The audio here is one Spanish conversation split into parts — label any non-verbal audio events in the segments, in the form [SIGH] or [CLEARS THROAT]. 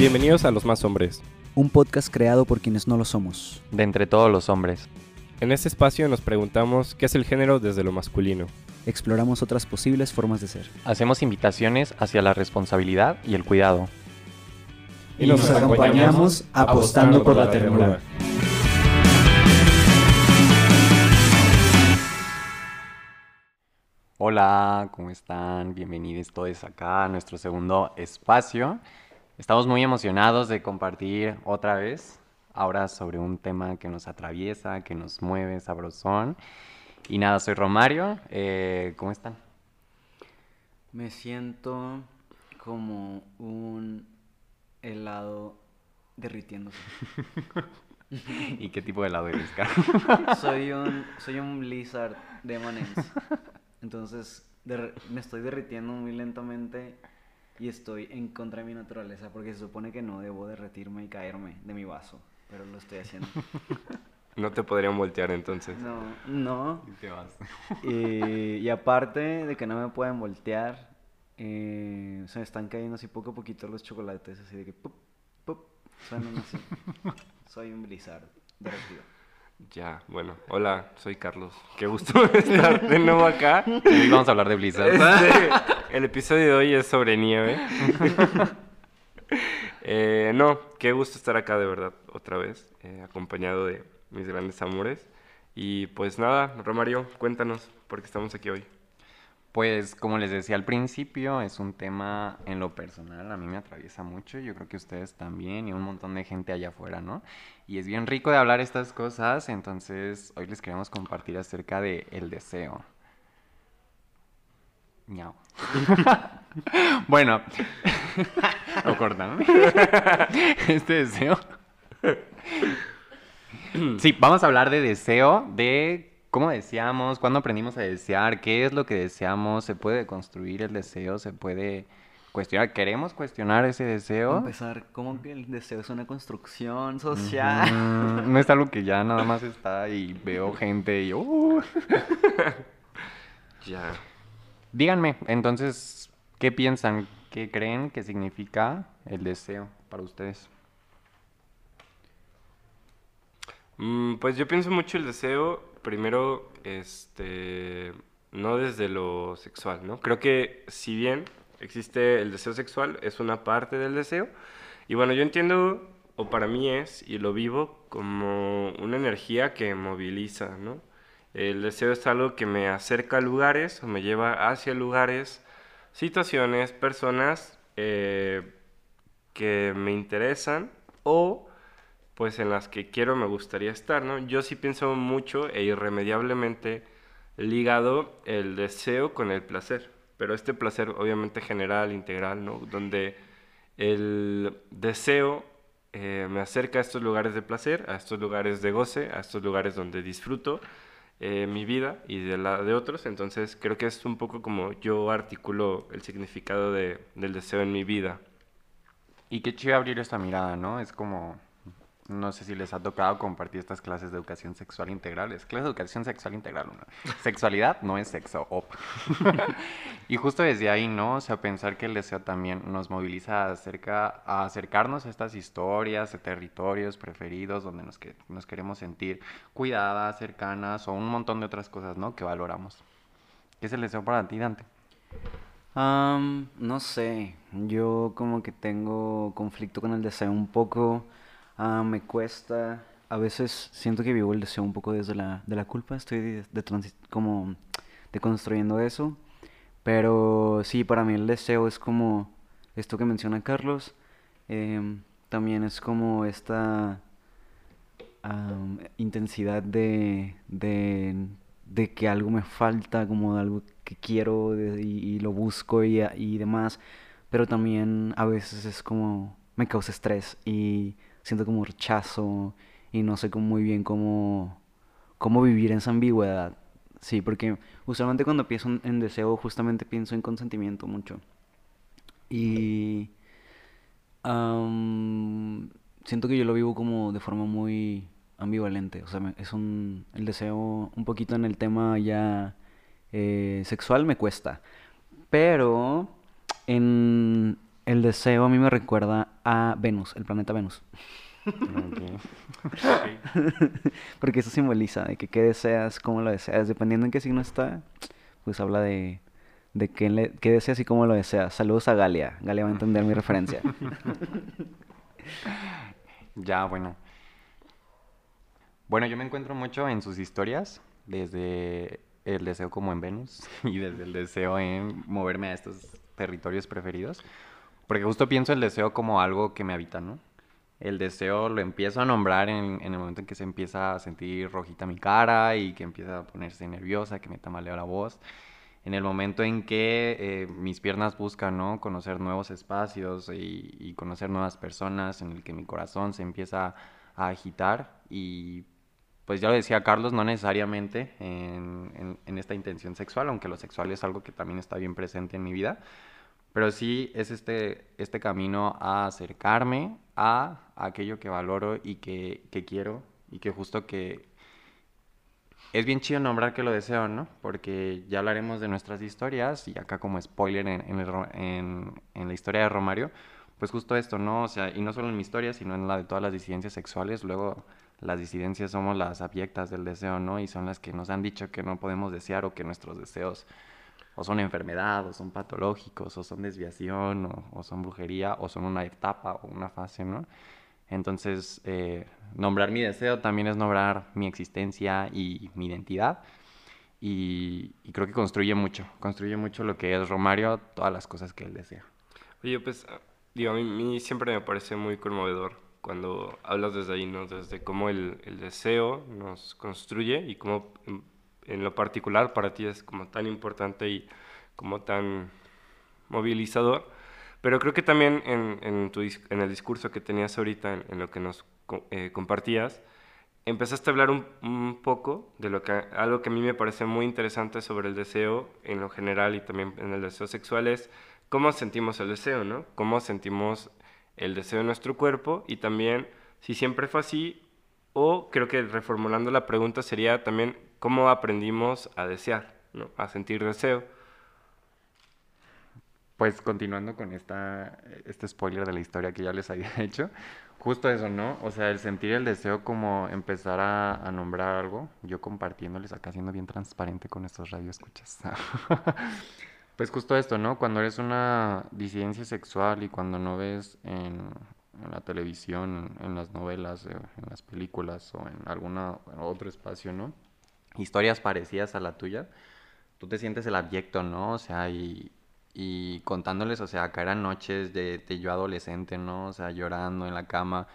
Bienvenidos a Los Más Hombres. Un podcast creado por quienes no lo somos. De entre todos los hombres. En este espacio nos preguntamos qué es el género desde lo masculino. Exploramos otras posibles formas de ser. Hacemos invitaciones hacia la responsabilidad y el cuidado. Y nos acompañamos apostando por la ternura. Hola, ¿cómo están? Bienvenidos todos acá a nuestro segundo espacio. Estamos muy emocionados de compartir otra vez, ahora sobre un tema que nos atraviesa, que nos mueve, sabrosón. Y nada, soy Romario. Eh, ¿Cómo están? Me siento como un helado derritiéndose. [LAUGHS] ¿Y qué tipo de helado eres, Carlos? [LAUGHS] soy un soy un blizzard de M&M's. Entonces me estoy derritiendo muy lentamente y estoy en contra de mi naturaleza porque se supone que no debo derretirme y caerme de mi vaso, pero lo estoy haciendo. [LAUGHS] No te podrían voltear entonces. No, no. Y te vas. Y, y aparte de que no me pueden voltear, eh, se me están cayendo así poco a poquito los chocolates, así de que pup, pup, suenan así. [LAUGHS] Soy un blizzard derretido. Ya, bueno. Hola, soy Carlos. Qué gusto [LAUGHS] estar de nuevo acá. Hoy vamos a hablar de Blizzard. Este, el episodio de hoy es sobre nieve. [LAUGHS] Eh, no, qué gusto estar acá de verdad, otra vez, eh, acompañado de mis grandes amores. Y pues nada, Romario, cuéntanos por qué estamos aquí hoy. Pues como les decía al principio, es un tema en lo personal, a mí me atraviesa mucho, yo creo que ustedes también y un montón de gente allá afuera, ¿no? Y es bien rico de hablar estas cosas, entonces hoy les queremos compartir acerca de el deseo. Miau. [LAUGHS] bueno, [LAUGHS] lo cortan. [LAUGHS] este deseo. Sí, vamos a hablar de deseo, de cómo deseamos, cuándo aprendimos a desear, qué es lo que deseamos, se puede construir el deseo, se puede cuestionar, queremos cuestionar ese deseo. empezar, ¿cómo que el deseo es una construcción social? Mm, [LAUGHS] no es algo que ya nada más está y veo gente y uh. [LAUGHS] Ya. Díganme, entonces, ¿qué piensan? ¿Qué creen que significa el deseo para ustedes? Mm, pues yo pienso mucho el deseo, primero, este, no desde lo sexual, ¿no? Creo que si bien existe el deseo sexual, es una parte del deseo. Y bueno, yo entiendo, o para mí es, y lo vivo como una energía que moviliza, ¿no? El deseo es algo que me acerca a lugares o me lleva hacia lugares, situaciones, personas eh, que me interesan o pues en las que quiero, me gustaría estar, ¿no? Yo sí pienso mucho e irremediablemente ligado el deseo con el placer, pero este placer obviamente general, integral, ¿no? Donde el deseo eh, me acerca a estos lugares de placer, a estos lugares de goce, a estos lugares donde disfruto eh, mi vida y de la de otros, entonces creo que es un poco como yo articulo el significado de- del deseo en mi vida. Y qué chido abrir esta mirada, ¿no? Es como, no sé si les ha tocado compartir estas clases de educación sexual integral. Es clase de educación sexual integral, ¿no? Sexualidad no es sexo, [LAUGHS] y justo desde ahí, ¿no? O sea, pensar que el deseo también nos moviliza acerca, a acercarnos a estas historias, a territorios preferidos donde nos, que- nos queremos sentir cuidadas, cercanas o un montón de otras cosas, ¿no? Que valoramos. ¿Qué es el deseo para ti, Dante? No sé, yo como que tengo conflicto con el deseo un poco, ah, me cuesta, a veces siento que vivo el deseo un poco desde la, de la culpa, estoy de, de como deconstruyendo eso, pero sí, para mí el deseo es como esto que menciona Carlos, em, también es como esta intensidad de, de, de que algo me falta, como de algo que quiero y, lo busco y, y demás, pero también a veces es como me causa estrés y siento como rechazo y no sé cómo- muy bien cómo, cómo vivir en esa ambigüedad. Sí, porque usualmente cuando pienso en, deseo justamente pienso en consentimiento mucho. Y siento que yo lo vivo como de forma muy ambivalente. O sea, es un, el deseo un poquito en el tema ya eh, sexual me cuesta. Pero en el deseo a mí me recuerda a Venus, el planeta Venus. [LAUGHS] Porque eso simboliza de que qué deseas, cómo lo deseas. Dependiendo en qué signo está, pues habla de, de qué, le- qué deseas y cómo lo deseas. Saludos a Galia. Galia va a entender mi referencia. [LAUGHS] Ya, bueno. Bueno, yo me encuentro mucho en sus historias, desde el deseo como en Venus [LAUGHS] y desde el deseo en moverme a estos territorios preferidos, porque justo pienso el deseo como algo que me habita, ¿no? El deseo lo empiezo a nombrar en, el momento en que se empieza a sentir rojita mi cara y que empieza a ponerse nerviosa, que me tamalea la voz. En el momento en que eh, mis piernas buscan, ¿no? Conocer nuevos espacios y, conocer nuevas personas, en el que mi corazón se empieza a agitar y pues ya lo decía Carlos, no necesariamente en, en- en esta intención sexual, aunque lo sexual es algo que también está bien presente en mi vida, pero sí es este, este camino a acercarme a aquello que valoro y que, que quiero y que justo que es bien chido nombrar que lo deseo, ¿no? Porque ya hablaremos de nuestras historias y acá como spoiler en, en la historia de Romario, pues justo esto, ¿no? O sea, y no solo en mi historia, sino en la de todas las disidencias sexuales, luego las disidencias somos las abyectas del deseo, ¿no? Y son las que nos han dicho que no podemos desear o que nuestros deseos o son enfermedad, o son patológicos, o son desviación, o, o son brujería, o son una etapa o una fase, ¿no? Entonces, eh, nombrar mi deseo también es nombrar mi existencia y mi identidad. Y, y creo que construye mucho, construye mucho lo que es Romario, todas las cosas que él desea. Oye, pues, ah, digo, a mí, mí siempre me parece muy conmovedor cuando hablas desde ahí, ¿no? Desde cómo el, el deseo nos construye y cómo en, lo particular para ti es como tan importante y como tan movilizador. Pero creo que también en, en, tu, en el discurso que tenías ahorita, en, en lo que nos eh, compartías, empezaste a hablar un, un poco de lo que, algo que a mí me parece muy interesante sobre el deseo en lo general y también en el deseo sexual es cómo sentimos el deseo, ¿no? Cómo sentimos el deseo en nuestro cuerpo y también si siempre fue así o creo que reformulando la pregunta sería también cómo aprendimos a desear, ¿no? A sentir deseo. Pues continuando con esta, este spoiler de la historia que ya les [LAUGHS] había hecho, justo eso, ¿no? O sea, el sentir el deseo como empezar a, a nombrar algo, yo compartiéndoles acá, siendo bien transparente con estos radioescuchas. [LAUGHS] Pues justo esto, ¿no? Cuando eres una disidencia sexual y cuando no ves en, en la televisión, en las novelas, eh, en las películas o en algún otro espacio, ¿no? Historias parecidas a la tuya, tú te sientes el abyecto, ¿no? O sea, y, contándoles, o sea, acá eran noches de, yo adolescente, ¿no? O sea, llorando en la cama,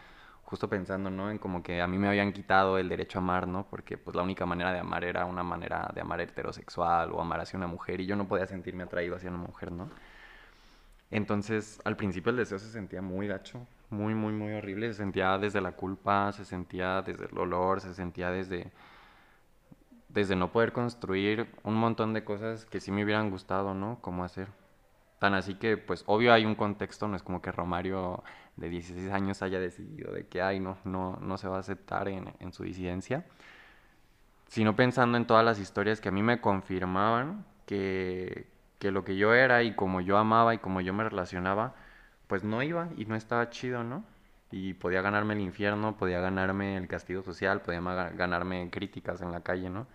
justo pensando, ¿no? En como que a mí me habían quitado el derecho a amar, ¿no? Porque pues la única manera de amar era una manera de amar heterosexual o amar hacia una mujer y yo no podía sentirme atraído hacia una mujer, ¿no? Entonces, al principio el deseo se sentía muy gacho, muy, muy, muy horrible. Se sentía desde la culpa, se sentía desde el olor, se sentía desde, desde no poder construir un montón de cosas que sí me hubieran gustado, ¿no? Cómo hacer. Tan así que, pues, obvio hay un contexto, no es como que Romario de 16 años haya decidido de que, ay, no, no, no se va a aceptar en, en su disidencia, sino pensando en todas las historias que a mí me confirmaban que, que lo que yo era y como yo amaba y como yo me relacionaba, pues no iba y no estaba chido, ¿no? Y podía ganarme el infierno, podía ganarme el castigo social, podía ganarme críticas en la calle, ¿no?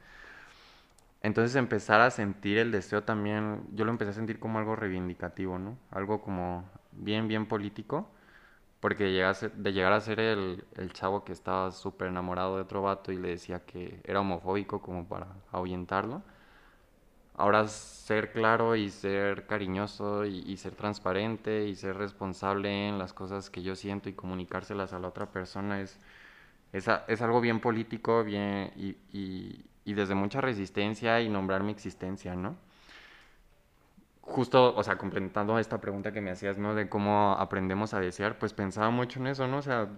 Entonces empezar a sentir el deseo también, yo lo empecé a sentir como algo reivindicativo, ¿no? Algo como bien, bien político, porque de llegar a ser el, chavo que estaba súper enamorado de otro vato y le decía que era homofóbico como para ahuyentarlo. Ahora ser claro y ser cariñoso y, ser transparente y ser responsable en las cosas que yo siento y comunicárselas a la otra persona es, es, es algo bien político bien, y- y desde mucha resistencia y nombrar mi existencia, ¿no? Justo, o sea, complementando esta pregunta que me hacías, ¿no? De cómo aprendemos a desear, pues pensaba mucho en eso, ¿no? O sea,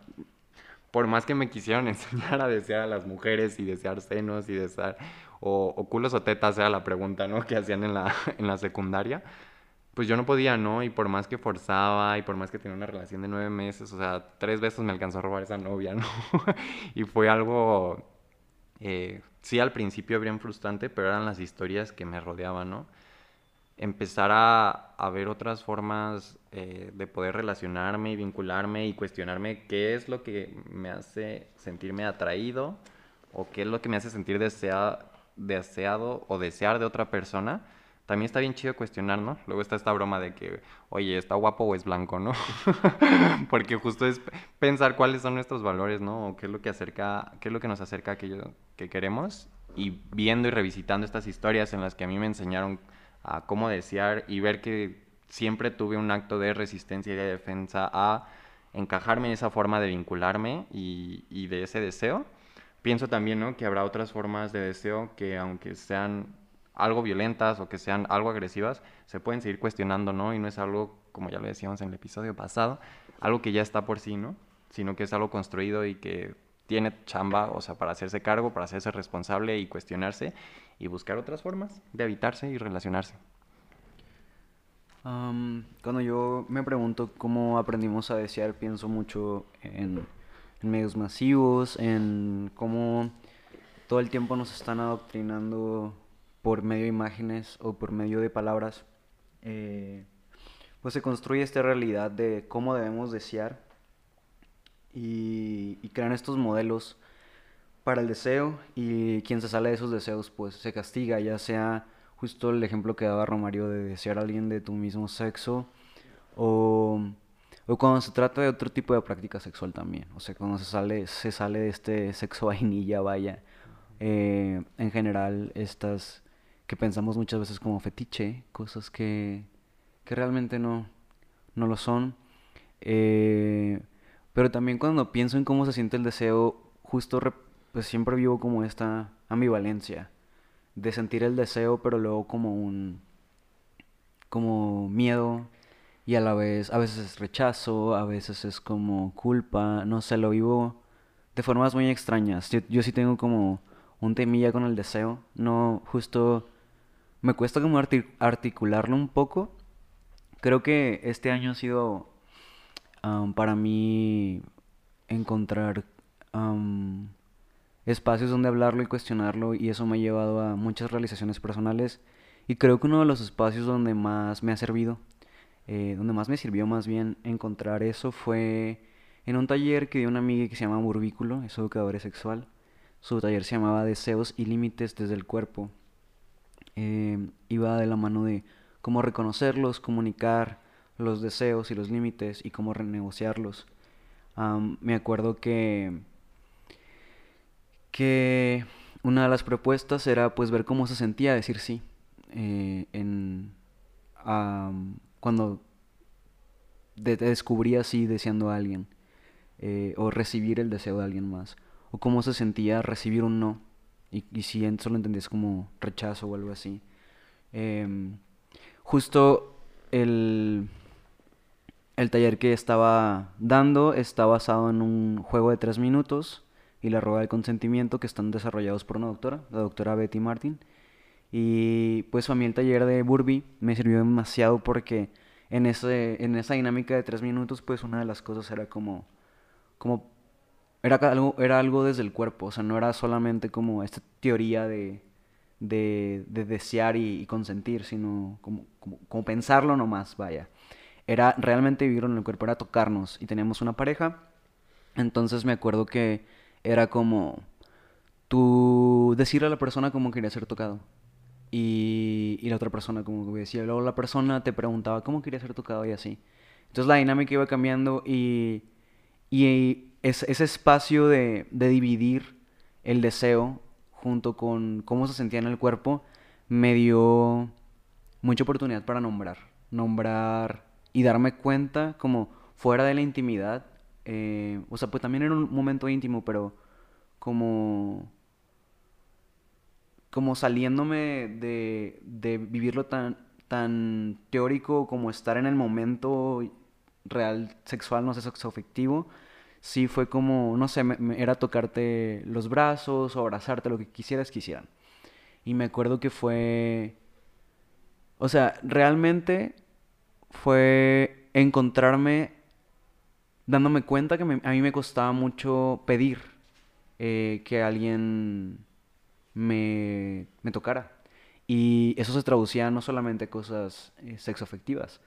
por más que me quisieran [LAUGHS] enseñar a desear a las mujeres y desear senos y desear, o, o culos o tetas era la pregunta, ¿no? [LAUGHS] Que hacían en la, en la secundaria, pues yo no podía, ¿no? Y por más que forzaba y por más que tenía una relación de nueve meses, o sea, tres veces me alcanzó a robar esa novia, ¿no? [LAUGHS] y fue algo, eh, sí al principio bien frustrante, pero eran las historias que me rodeaban, ¿no? empezar a, ver otras formas eh, de poder relacionarme y vincularme y cuestionarme qué es lo que me hace sentirme atraído o qué es lo que me hace sentir desea- deseado o desear de otra persona. También está bien chido cuestionar, ¿no? Luego está esta broma de que, oye, ¿está guapo o es blanco, no? [LAUGHS] Porque justo es pensar cuáles son nuestros valores, ¿no? O qué es lo que acerca, qué es lo que nos acerca a aquello que queremos y viendo y revisitando estas historias en las que a mí me enseñaron a cómo desear y ver que siempre tuve un acto de resistencia y de defensa a encajarme en esa forma de vincularme y, y de ese deseo. Pienso también, ¿no? Que habrá otras formas de deseo que aunque sean algo violentas o que sean algo agresivas, se pueden seguir cuestionando, ¿no? Y no es algo, como ya lo decíamos en el episodio pasado, algo que ya está por sí, ¿no? Sino que es algo construido y que tiene chamba, o sea, para hacerse cargo, para hacerse responsable y cuestionarse y buscar otras formas de habitarse y relacionarse. Cuando yo me pregunto cómo aprendimos a desear, pienso mucho en medios masivos, en cómo todo el tiempo nos están adoctrinando por medio de imágenes o por medio de palabras. eh, pues se construye esta realidad de cómo debemos desear y, y crean estos modelos para el deseo y quien se sale de esos deseos pues se castiga, ya sea justo el ejemplo que daba Romario de desear a alguien de tu mismo sexo o, o cuando se trata de otro tipo de práctica sexual también, o sea, cuando se sale, se sale de este sexo [LAUGHS] vainilla, vaya, eh, en general estas que pensamos muchas veces como fetiche, cosas que, que realmente no, no lo son. Eh, pero también cuando pienso en cómo se siente el deseo, justo pues siempre vivo como esta ambivalencia de sentir el deseo, pero luego como un como miedo y a la vez a veces es rechazo, a veces es como culpa, no sé, lo vivo de formas muy extrañas. Yo, yo sí tengo como un temilla con el deseo, no justo me cuesta como arti- articularlo un poco. Creo que este año ha sido para mí encontrar espacios donde hablarlo y cuestionarlo y eso me ha llevado a muchas realizaciones personales y creo que uno de los espacios donde más me ha servido, eh, donde más me sirvió más bien encontrar eso fue en un taller que dio una amiga que se llama Burbículo, es educadora sexual. Su taller se llamaba Deseos y Límites desde el Cuerpo. Eh, iba de la mano de cómo reconocerlos, comunicar los deseos y los límites y cómo renegociarlos. Me acuerdo que que una de las propuestas era pues ver cómo se sentía decir sí eh, en cuando de- te descubrías sí deseando a alguien eh, o recibir el deseo de alguien más o cómo se sentía recibir un no y, y si solo entendías como rechazo o algo así Em, justo el el taller que estaba dando está basado en un juego de tres minutos y la rueda del consentimiento que están desarrollados por una doctora, la doctora Betty Martin. Y pues a mí el taller de Burby me sirvió demasiado porque en, ese, en esa dinámica de tres minutos pues una de las cosas era como, como era algo, era algo desde el cuerpo, o sea, no era solamente como esta teoría de, de, de desear y, y consentir, sino como, como, como pensarlo nomás, vaya. Era realmente vivirlo en el cuerpo, era tocarnos y teníamos una pareja. Entonces me acuerdo que era como tú decirle a la persona cómo quería ser tocado. Y, y la otra persona como que decía, luego la persona te preguntaba cómo quería ser tocado y así. Entonces la dinámica iba cambiando y, y es- ese espacio de, dividir el deseo junto con cómo se sentía en el cuerpo me dio mucha oportunidad para nombrar. Nombrar y darme cuenta como fuera de la intimidad. eh, o sea, pues también era un momento íntimo, pero como como saliéndome de, vivirlo tan, tan teórico como estar en el momento real sexual, no sé, sexoafectivo, sí fue como, no sé, me- era tocarte los brazos o abrazarte, lo que quisieras, quisieran. Y me acuerdo que fue, o sea, realmente fue encontrarme dándome cuenta que a mí me costaba mucho pedir eh, que alguien me, me tocara. Y eso se traducía no solamente a cosas eh, sexoafectivas,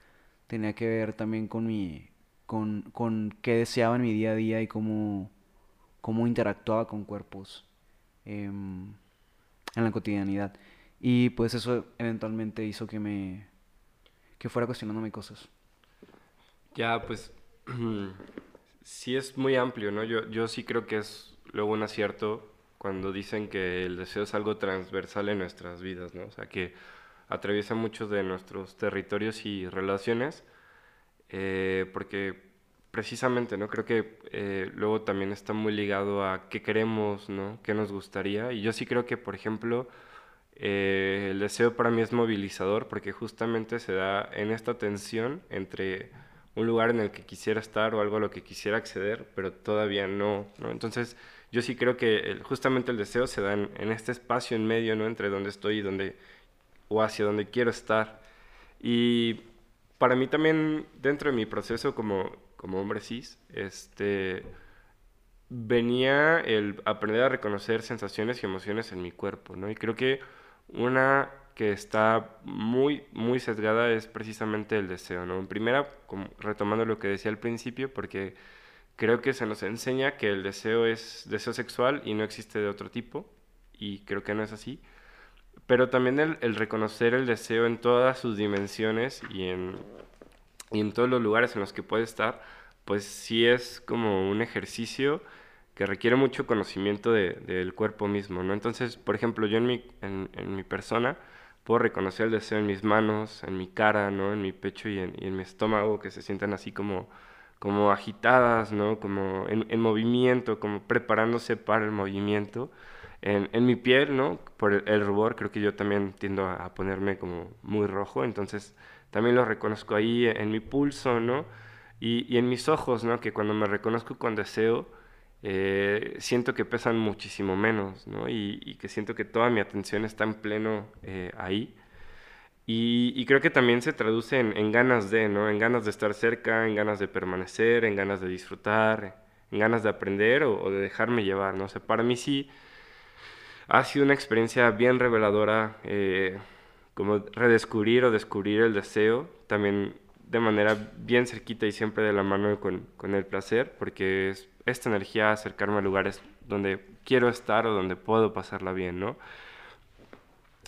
tenía que ver también con mi, con, con qué deseaba en mi día a día y cómo, cómo interactuaba con cuerpos em, en la cotidianidad. Y pues eso eventualmente hizo que me, que fuera cuestionándome cosas. Ya, pues [CLEARS THROAT] sí es muy amplio, ¿no? Yo, yo sí creo que es luego un acierto cuando dicen que el deseo es algo transversal en nuestras vidas, ¿no? O sea, que atraviesa muchos de nuestros territorios y relaciones, eh, porque precisamente, ¿no? Creo que eh, luego también está muy ligado a qué queremos, ¿no? ¿Qué nos gustaría? Y yo sí creo que, por ejemplo, eh, el deseo para mí es movilizador porque justamente se da en esta tensión entre un lugar en el que quisiera estar o algo a lo que quisiera acceder, pero todavía no, ¿no? Entonces, yo sí creo que justamente el deseo se da en, este espacio en medio, ¿no? Entre donde estoy y donde, o hacia donde quiero estar. Y para mí también, dentro de mi proceso como, como hombre cis, este, venía el aprender a reconocer sensaciones y emociones en mi cuerpo, ¿no? Y creo que una que está muy, muy sesgada es precisamente el deseo, ¿no? En primera, retomando lo que decía al principio, porque creo que se nos enseña que el deseo es deseo sexual y no existe de otro tipo, y creo que no es así. Pero también el, reconocer el deseo en todas sus dimensiones y en, y en todos los lugares en los que puede estar, pues sí es como un ejercicio que requiere mucho conocimiento del cuerpo mismo, ¿no? Entonces, por ejemplo, yo en mi, en, en mi persona puedo reconocer el deseo en mis manos, en mi cara, ¿no? En mi pecho y en, en mi estómago, que se sientan así como como agitadas, ¿no? Como en, movimiento, como preparándose para el movimiento. En, en, mi piel, ¿no? Por el, rubor, creo que yo también tiendo a, ponerme como muy rojo, entonces también lo reconozco ahí en mi pulso, ¿no? Y, y en mis ojos, ¿no? Que cuando me reconozco con deseo, eh, siento que pesan muchísimo menos, ¿no? Y, y, que siento que toda mi atención está en pleno eh, ahí. Y, creo que también se traduce en, ganas de, ¿no? En ganas de estar cerca, en ganas de permanecer, en ganas de disfrutar, en ganas de aprender o, de dejarme llevar, ¿no? O sea, para mí sí ha sido una experiencia bien reveladora, eh, como redescubrir o descubrir el deseo, también de manera bien cerquita y siempre de la mano con, el placer, porque es esta energía acercarme a lugares donde quiero estar o donde puedo pasarla bien, ¿no?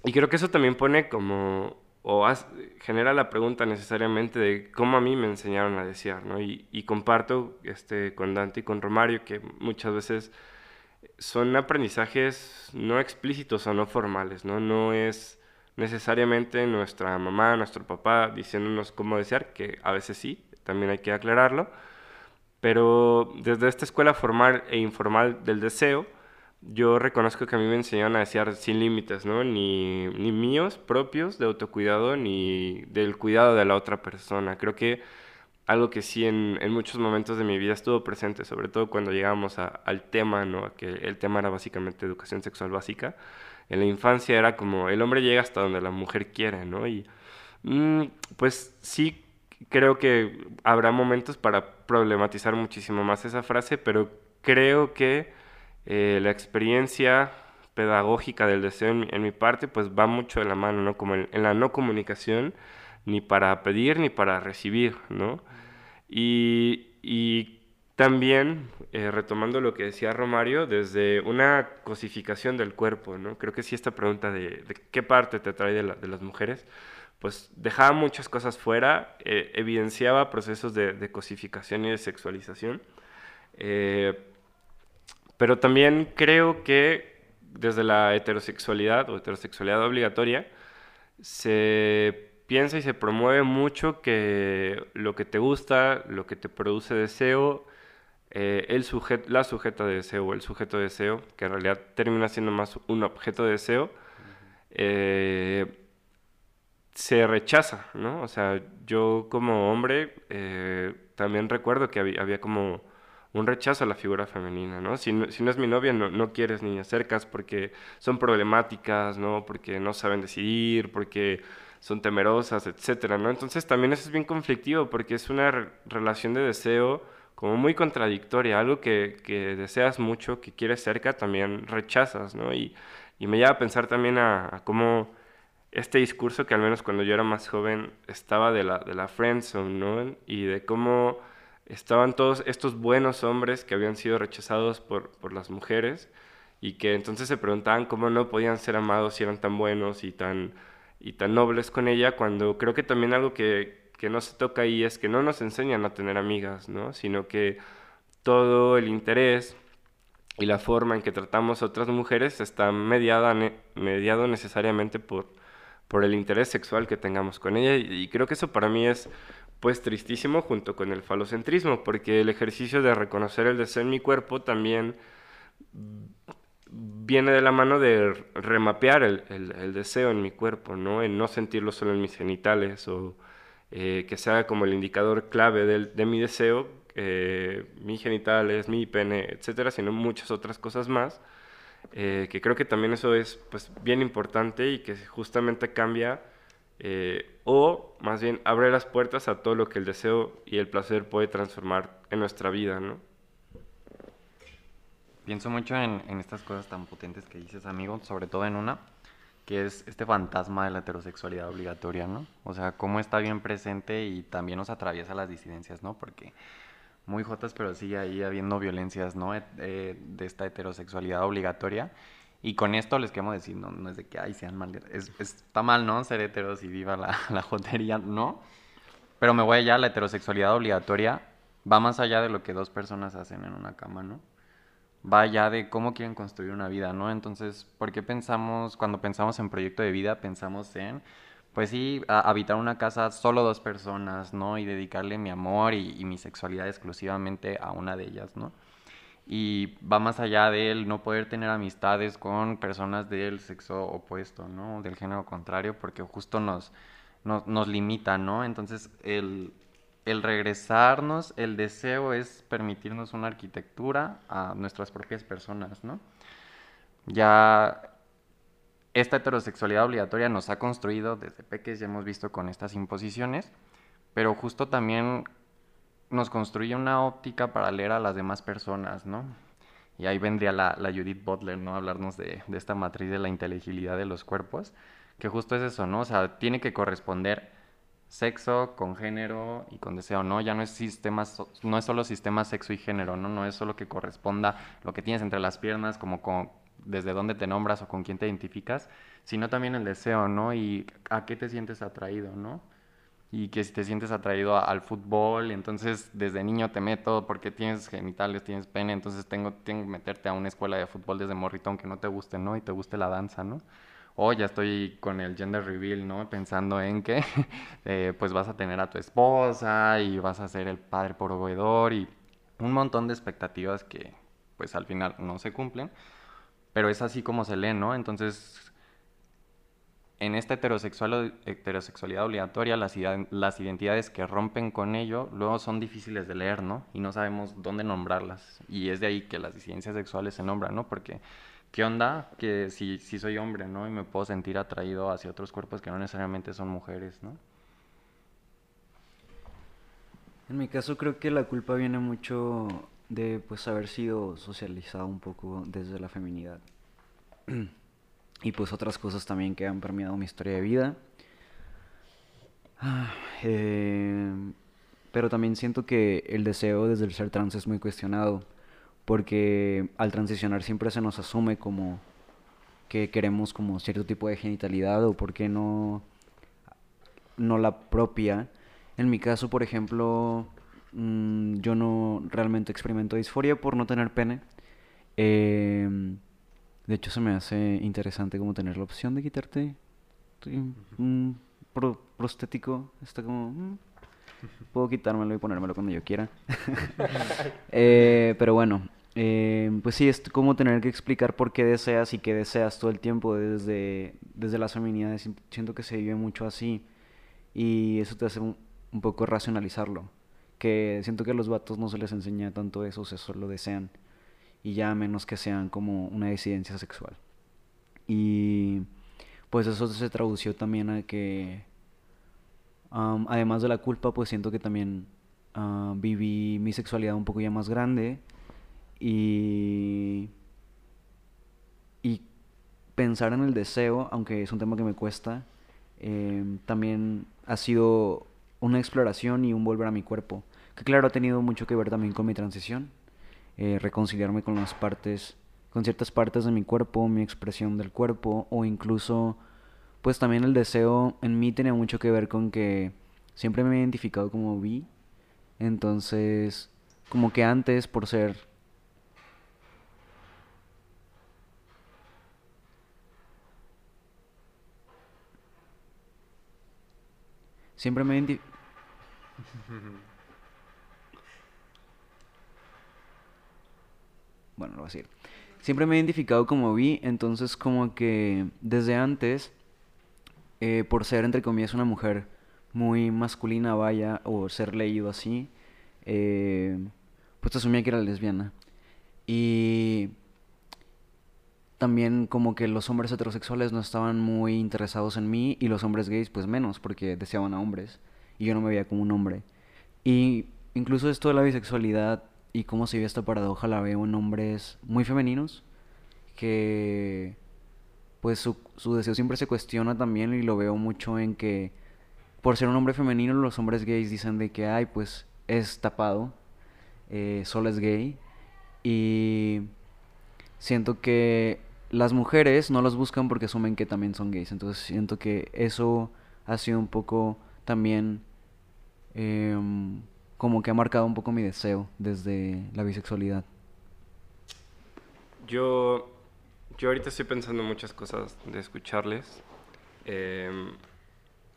Y creo que eso también pone como o genera la pregunta necesariamente de cómo a mí me enseñaron a desear, ¿no? Y, y, comparto este, con Dante y con Romario que muchas veces son aprendizajes no explícitos o no formales, ¿no? No es necesariamente nuestra mamá, nuestro papá diciéndonos cómo desear, que a veces sí, también hay que aclararlo, pero desde esta escuela formal e informal del deseo, yo reconozco que a mí me enseñaron a desear sin límites, ¿no? Ni, ni míos propios de autocuidado, ni del cuidado de la otra persona. Creo que algo que sí en, muchos momentos de mi vida estuvo presente, sobre todo cuando llegamos al tema, ¿no? Que el tema era básicamente educación sexual básica. En la infancia era como el hombre llega hasta donde la mujer quiere, ¿no? Y mm, pues sí creo que habrá momentos para problematizar muchísimo más esa frase, pero creo que eh, la experiencia pedagógica del deseo en, mi parte, pues va mucho de la mano, ¿no? Como en, la no comunicación, ni para pedir ni para recibir, ¿no? Y, y también, eh, retomando lo que decía Romario, desde una cosificación del cuerpo, ¿no? Creo que sí esta pregunta de, qué parte te atrae de, las mujeres, pues dejaba muchas cosas fuera, eh, evidenciaba procesos de, cosificación y de sexualización. Pero también creo que desde la heterosexualidad o heterosexualidad obligatoria se piensa y se promueve mucho que lo que te gusta, lo que te produce deseo, eh, el la sujeta de deseo o el sujeto de deseo, que en realidad termina siendo más un objeto de deseo, eh, se rechaza, ¿no? O sea, yo como hombre eh, también recuerdo que había como un rechazo a la figura femenina, ¿no? Si no, es mi novia, no, no, quieres ni acercas porque son problemáticas, ¿no? Porque no saben decidir, porque son temerosas, etcétera, ¿no? Entonces también eso es bien conflictivo porque es una relación de deseo como muy contradictoria, algo que, que, deseas mucho, que quieres cerca, también rechazas, ¿no? Y, y me lleva a pensar también a, cómo este discurso que al menos cuando yo era más joven estaba de la, de la friendzone, ¿no? Y de cómo estaban todos estos buenos hombres que habían sido rechazados por, por las mujeres y que entonces se preguntaban cómo no podían ser amados si eran tan buenos y tan, y tan nobles con ella, cuando creo que también algo que, que no se toca ahí es que no nos enseñan a tener amigas, ¿no? Sino que todo el interés y la forma en que tratamos a otras mujeres está mediada, mediado necesariamente por, por el interés sexual que tengamos con ella y, creo que eso para mí es pues tristísimo junto con el falocentrismo porque el ejercicio de reconocer el deseo en mi cuerpo también viene de la mano de remapear el, deseo en mi cuerpo, ¿no? En no sentirlo solo en mis genitales o eh, que sea como el indicador clave de, de mi deseo, eh, mis genitales, mi pene, etcétera, sino muchas otras cosas más, eh, que creo que también eso es pues, bien importante y que justamente cambia eh, o más bien abre las puertas a todo lo que el deseo y el placer puede transformar en nuestra vida, ¿no? Pienso mucho en, en estas cosas tan potentes que dices, amigo, sobre todo en una, que es este fantasma de la heterosexualidad obligatoria, ¿no? O sea, cómo está bien presente y también nos atraviesa las disidencias, ¿no? Porque muy jotas, pero sigue ahí habiendo violencias, ¿no? Eh, de esta heterosexualidad obligatoria. Y con esto les queremos decir, no, no es de que, ay, sean mal, es, está mal, ¿no? Ser heteros y viva la, [LAUGHS] la jotería, ¿no? Pero me voy allá, la heterosexualidad obligatoria va más allá de lo que dos personas hacen en una cama, ¿no? Va allá de cómo quieren construir una vida, ¿no? Entonces, ¿por qué pensamos, cuando pensamos en proyecto de vida, pensamos en pues sí, habitar una casa solo dos personas, ¿no? Y dedicarle mi amor y, mi sexualidad exclusivamente a una de ellas, ¿no? Y va más allá de no poder tener amistades con personas del sexo opuesto, ¿no? Del género contrario, porque justo nos, nos, limita, ¿no? Entonces, el, el regresarnos, el deseo es permitirnos una arquitectura a nuestras propias personas, ¿no? Ya esta heterosexualidad obligatoria nos ha construido desde peques, ya hemos visto con estas imposiciones, pero justo también nos construye una óptica paralela a las demás personas, ¿no? Y ahí vendría la, Judith Butler, ¿no? Hablarnos de, esta matriz de la inteligibilidad de los cuerpos, que justo es eso, ¿no? O sea, tiene que corresponder sexo con género y con deseo, ¿no? Ya no es sistema, no es solo sistema sexo y género, ¿no? No es solo que corresponda lo que tienes entre las piernas como con, desde dónde te nombras o con quién te identificas, sino también el deseo, ¿no? Y a qué te sientes atraído, ¿no? Y que si te sientes atraído al fútbol, entonces desde niño te meto porque tienes genitales, tienes pene, entonces tengo, tengo que meterte a una escuela de fútbol desde morrito aunque no te guste, ¿no? Y te guste la danza, ¿no? O ya estoy con el gender reveal, ¿no? Pensando en que [LAUGHS] eh, pues vas a tener a tu esposa y vas a ser el padre proveedor y un montón de expectativas que pues al final no se cumplen pero es así como se lee, ¿no? Entonces, en esta heterosexual, heterosexualidad obligatoria, las, las identidades que rompen con ello luego son difíciles de leer, ¿no? Y no sabemos dónde nombrarlas. Y es de ahí que las disidencias sexuales se nombran, ¿no? Porque, ¿qué onda? Que si, si soy hombre, ¿no? Y me puedo sentir atraído hacia otros cuerpos que no necesariamente son mujeres, ¿no? En mi caso creo que la culpa viene mucho de pues haber sido socializado un poco desde la feminidad. [CLEARS THROAT] y pues otras cosas también que han permeado mi historia de vida. Ah, eh, pero también siento que el deseo desde el ser trans es muy cuestionado, porque al transicionar siempre se nos asume como que queremos como cierto tipo de genitalidad o por qué no, no la propia. En mi caso, por ejemplo, Mm, yo no realmente experimento disforia por no tener pene. Em, de hecho, se me hace interesante como tener la opción de quitarte un prostético. Está como... Mm, puedo quitármelo y ponérmelo cuando yo quiera. [LAUGHS] [LAUGHS] Eh, pero bueno, em, pues sí, es como tener que explicar por qué deseas y qué deseas todo el tiempo desde, desde las feminidades. Siento que se vive mucho así y eso te hace un poco racionalizarlo que siento que a los vatos no se les enseña tanto eso, o sea, solo desean y ya menos que sean como una disidencia sexual. Y pues eso se tradució también a que, además de la culpa, pues siento que también ah, viví mi sexualidad un poco ya más grande y, y pensar en el deseo, aunque es un tema que me cuesta, em, también ha sido una exploración y un volver a mi cuerpo. Que claro, ha tenido mucho que ver también con mi transición. eh, reconciliarme con las partes, con ciertas partes de mi cuerpo, mi expresión del cuerpo, o incluso, pues también el deseo en mí tenía mucho que ver con que siempre me he identificado como bi. Entonces, como que antes, por ser Siempre me identi- [LAUGHS] Bueno, lo voy a decir. Siempre me he identificado como bi, entonces como que desde antes, eh, por ser entre comillas una mujer muy masculina, vaya, o ser leído así, eh, pues asumía que era lesbiana. Y también como que los hombres heterosexuales no estaban muy interesados en mí y los hombres gays pues menos porque deseaban a hombres y yo no me veía como un hombre. Y incluso esto de la bisexualidad y cómo se vive esta paradoja la veo en hombres muy femeninos que pues su, su deseo siempre se cuestiona también y lo veo mucho en que por ser un hombre femenino los hombres gays dicen de que ay pues es tapado, eh, solo es gay y siento que las mujeres no los buscan porque asumen que también son gays. Entonces siento que eso ha sido un poco también em, como que ha marcado un poco mi deseo desde la bisexualidad. Yo, yo ahorita estoy pensando muchas cosas de escucharles. em,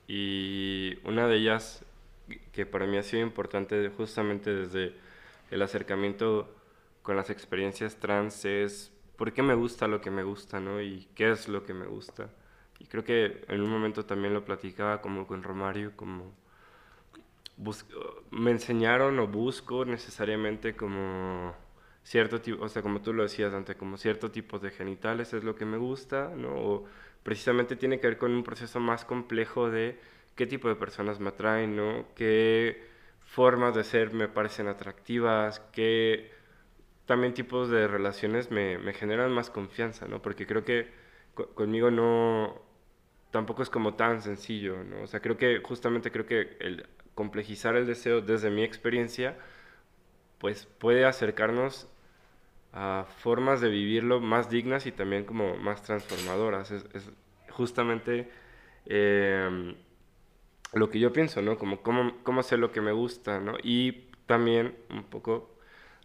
y una de ellas que para mí ha sido importante justamente desde el acercamiento con las experiencias trans es por qué me gusta lo que me gusta, ¿no? Y qué es lo que me gusta. Y creo que en un momento también lo platicaba como con Romario, como me enseñaron o busco necesariamente como cierto tipo, o sea, como tú lo decías antes, como cierto tipo de genitales es lo que me gusta, ¿no? O precisamente tiene que ver con un proceso más complejo de qué tipo de personas me atraen, ¿no? Qué formas de ser me parecen atractivas, qué también tipos de relaciones me, me generan más confianza, ¿no? Porque creo que co- conmigo no, tampoco es como tan sencillo, ¿no? O sea, creo que justamente creo que el complejizar el deseo desde mi experiencia, pues puede acercarnos a formas de vivirlo más dignas y también como más transformadoras. Es, justamente eh, lo que yo pienso, ¿no? Como cómo, cómo sé lo que me gusta, ¿no? Y también un poco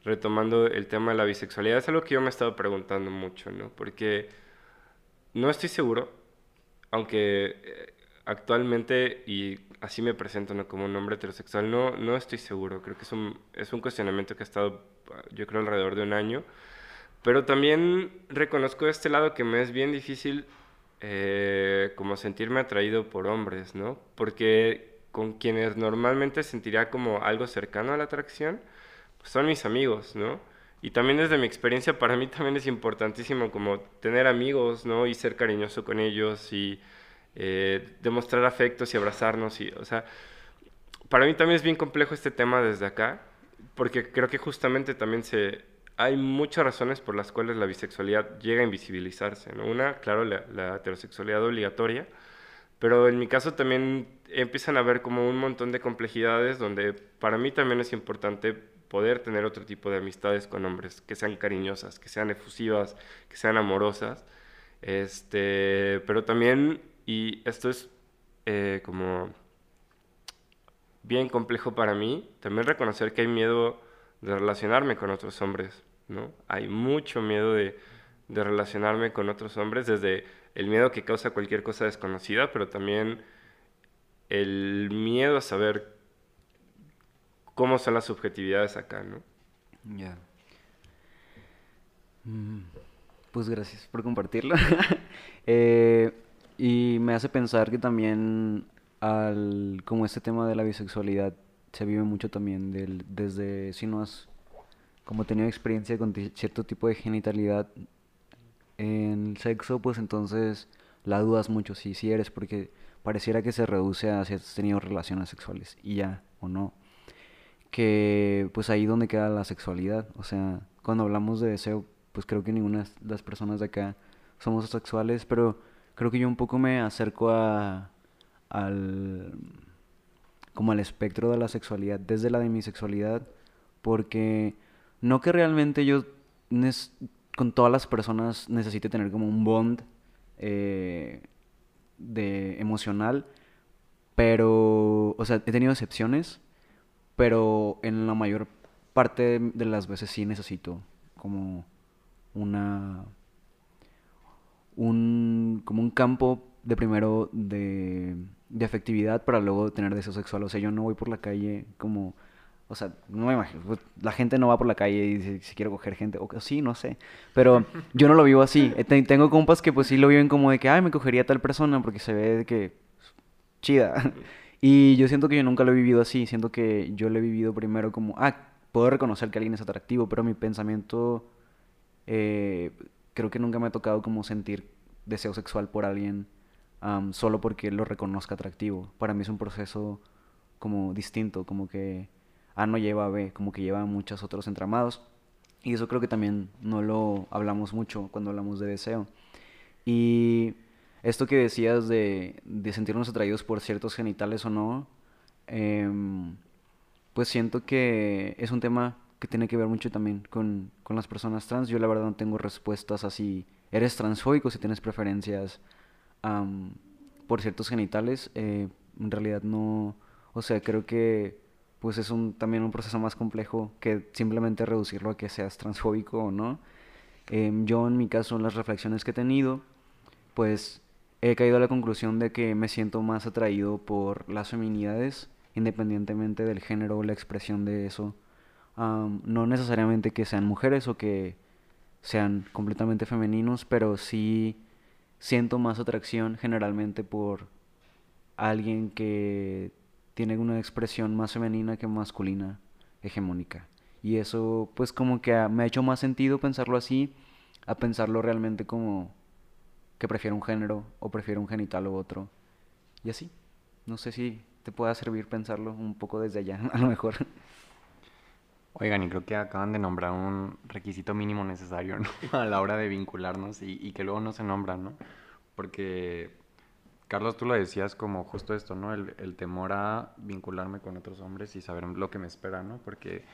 retomando el tema de la bisexualidad, es algo que yo me he estado preguntando mucho, ¿no? Porque no estoy seguro, aunque eh, actualmente, y así me presento, ¿no? Como un hombre heterosexual, no, no estoy seguro. Creo que es un, es un cuestionamiento que ha estado, yo creo, alrededor de un año. Pero también reconozco este lado que me es bien difícil eh, como sentirme atraído por hombres, ¿no? Porque con quienes normalmente sentiría como algo cercano a la atracción, pues son mis amigos, ¿no? Y también desde mi experiencia, para mí también es importantísimo como tener amigos, ¿no? Y ser cariñoso con ellos y eh, demostrar afectos y abrazarnos. Y, o sea, para mí también es bien complejo este tema desde acá, porque creo que justamente también se... Hay muchas razones por las cuales la bisexualidad llega a invisibilizarse, ¿no? Una, claro, la, la heterosexualidad obligatoria, pero en mi caso también empiezan a haber como un montón de complejidades donde para mí también es importante poder tener otro tipo de amistades con hombres, que sean cariñosas, que sean efusivas, que sean amorosas. Este, pero también, y esto es eh, como bien complejo para mí, también reconocer que hay miedo de relacionarme con otros hombres, ¿no? Hay mucho miedo de, de relacionarme con otros hombres, desde el miedo que causa cualquier cosa desconocida, pero también el miedo a saber cómo son las subjetividades acá, ¿no? Ya. Mm, Pues gracias por compartirlo. [LAUGHS] Eh, y me hace pensar que también al, como este tema de la bisexualidad se vive mucho también del, desde si no has como tenido experiencia con cierto tipo de genitalidad en el sexo, pues entonces la dudas mucho si si eres, porque pareciera que se reduce a si has tenido relaciones sexuales y ya, o no que pues ahí donde queda la sexualidad. O sea, cuando hablamos de deseo, pues creo que ninguna de las personas de acá somos sexuales, pero creo que yo un poco me acerco a, al como al espectro de la sexualidad desde la demisexualidad porque no que realmente yo con todas las personas necesite tener como un bond eh, de emocional pero o sea he tenido excepciones pero en la mayor parte de las veces sí necesito como una un como un campo de primero de, de afectividad para luego tener deseo sexual. O sea, yo no voy por la calle como, o sea, no me imagino, pues, la gente no va por la calle y dice si quiero coger gente, o sí, no sé, pero [LAUGHS] yo no lo vivo así. Eh, te- Tengo compas que pues sí lo viven como de que, ay, me cogería a tal persona porque se ve de que chida. Y yo siento que yo nunca lo he vivido así, siento que yo lo he vivido primero como, ah, puedo reconocer que alguien es atractivo, pero mi pensamiento eh, creo que nunca me ha tocado como sentir deseo sexual por alguien am, solo porque lo reconozca atractivo. Para mí es un proceso como distinto, como que A no lleva a B, como que lleva a muchos otros entramados. Y eso creo que también no lo hablamos mucho cuando hablamos de deseo. Y esto que decías de, de sentirnos atraídos por ciertos genitales o no, em, pues siento que es un tema que tiene que ver mucho también con, con las personas trans. Yo la verdad no tengo respuestas así. ¿Eres transfóbico si tienes preferencias por ciertos genitales? Eh, en realidad no... O sea, creo que pues es un, también un proceso más complejo que simplemente reducirlo a que seas transfóbico o no. Em, yo en mi caso, en las reflexiones que he tenido, pues he caído a la conclusión de que me siento más atraído por las feminidades, independientemente del género o la expresión de eso. No necesariamente que sean mujeres o que sean completamente femeninos, pero sí siento más atracción generalmente por alguien que tiene una expresión más femenina que masculina, hegemónica. Y eso pues como que me ha hecho más sentido pensarlo así, a pensarlo realmente como que prefiero un género o prefiero un genital u otro. Y así. No sé si te pueda servir pensarlo un poco desde allá, [LAUGHS] a lo mejor. Oigan, y creo que acaban de nombrar un requisito mínimo necesario, ¿no? [LAUGHS] A la hora de vincularnos y, que luego no se nombra, ¿no? Porque, Carlos, tú lo decías como justo esto, ¿no? El, el temor a vincularme con otros hombres y saber lo que me espera, ¿no? Porque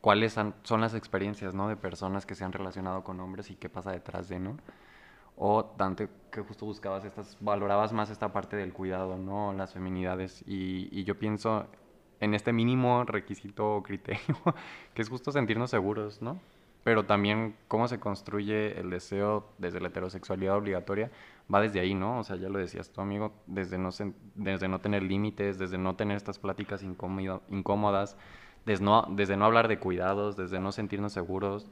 cuáles son las experiencias, ¿no? De personas que se han relacionado con hombres y qué pasa detrás de, ¿no? O Dante, que justo buscabas estas, valorabas más esta parte del cuidado, ¿no? Las feminidades. Y, y yo pienso en este mínimo requisito o criterio, [LAUGHS] que es justo sentirnos seguros, ¿no? Pero también cómo se construye el deseo desde la heterosexualidad obligatoria va desde ahí, ¿no? O sea, ya lo decías tú, amigo, desde no, desde no tener límites, desde no tener estas pláticas incómodas, desde no, desde no hablar de cuidados, desde no sentirnos seguros.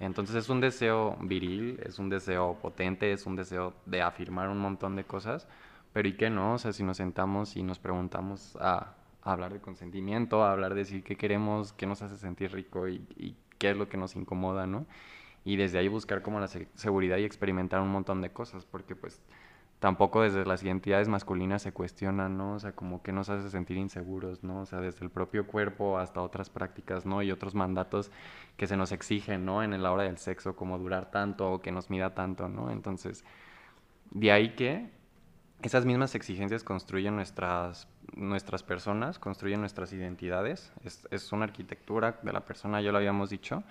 Entonces es un deseo viril, es un deseo potente, es un deseo de afirmar un montón de cosas, pero ¿y qué no? O sea, si nos sentamos y nos preguntamos a, hablar de consentimiento, a hablar de decir qué queremos, qué nos hace sentir rico y, qué es lo que nos incomoda, ¿no? Y desde ahí buscar como la se- seguridad y experimentar un montón de cosas, porque pues tampoco desde las identidades masculinas se cuestionan, ¿no? O sea, como que nos hace sentir inseguros, ¿no? O sea, desde el propio cuerpo hasta otras prácticas, ¿no? Y otros mandatos que se nos exigen, ¿no? En la hora del sexo, como durar tanto o que nos mida tanto, ¿no? Entonces, de ahí que esas mismas exigencias construyen nuestras, nuestras personas, construyen nuestras identidades. Es, es una arquitectura de la persona, ya lo habíamos dicho.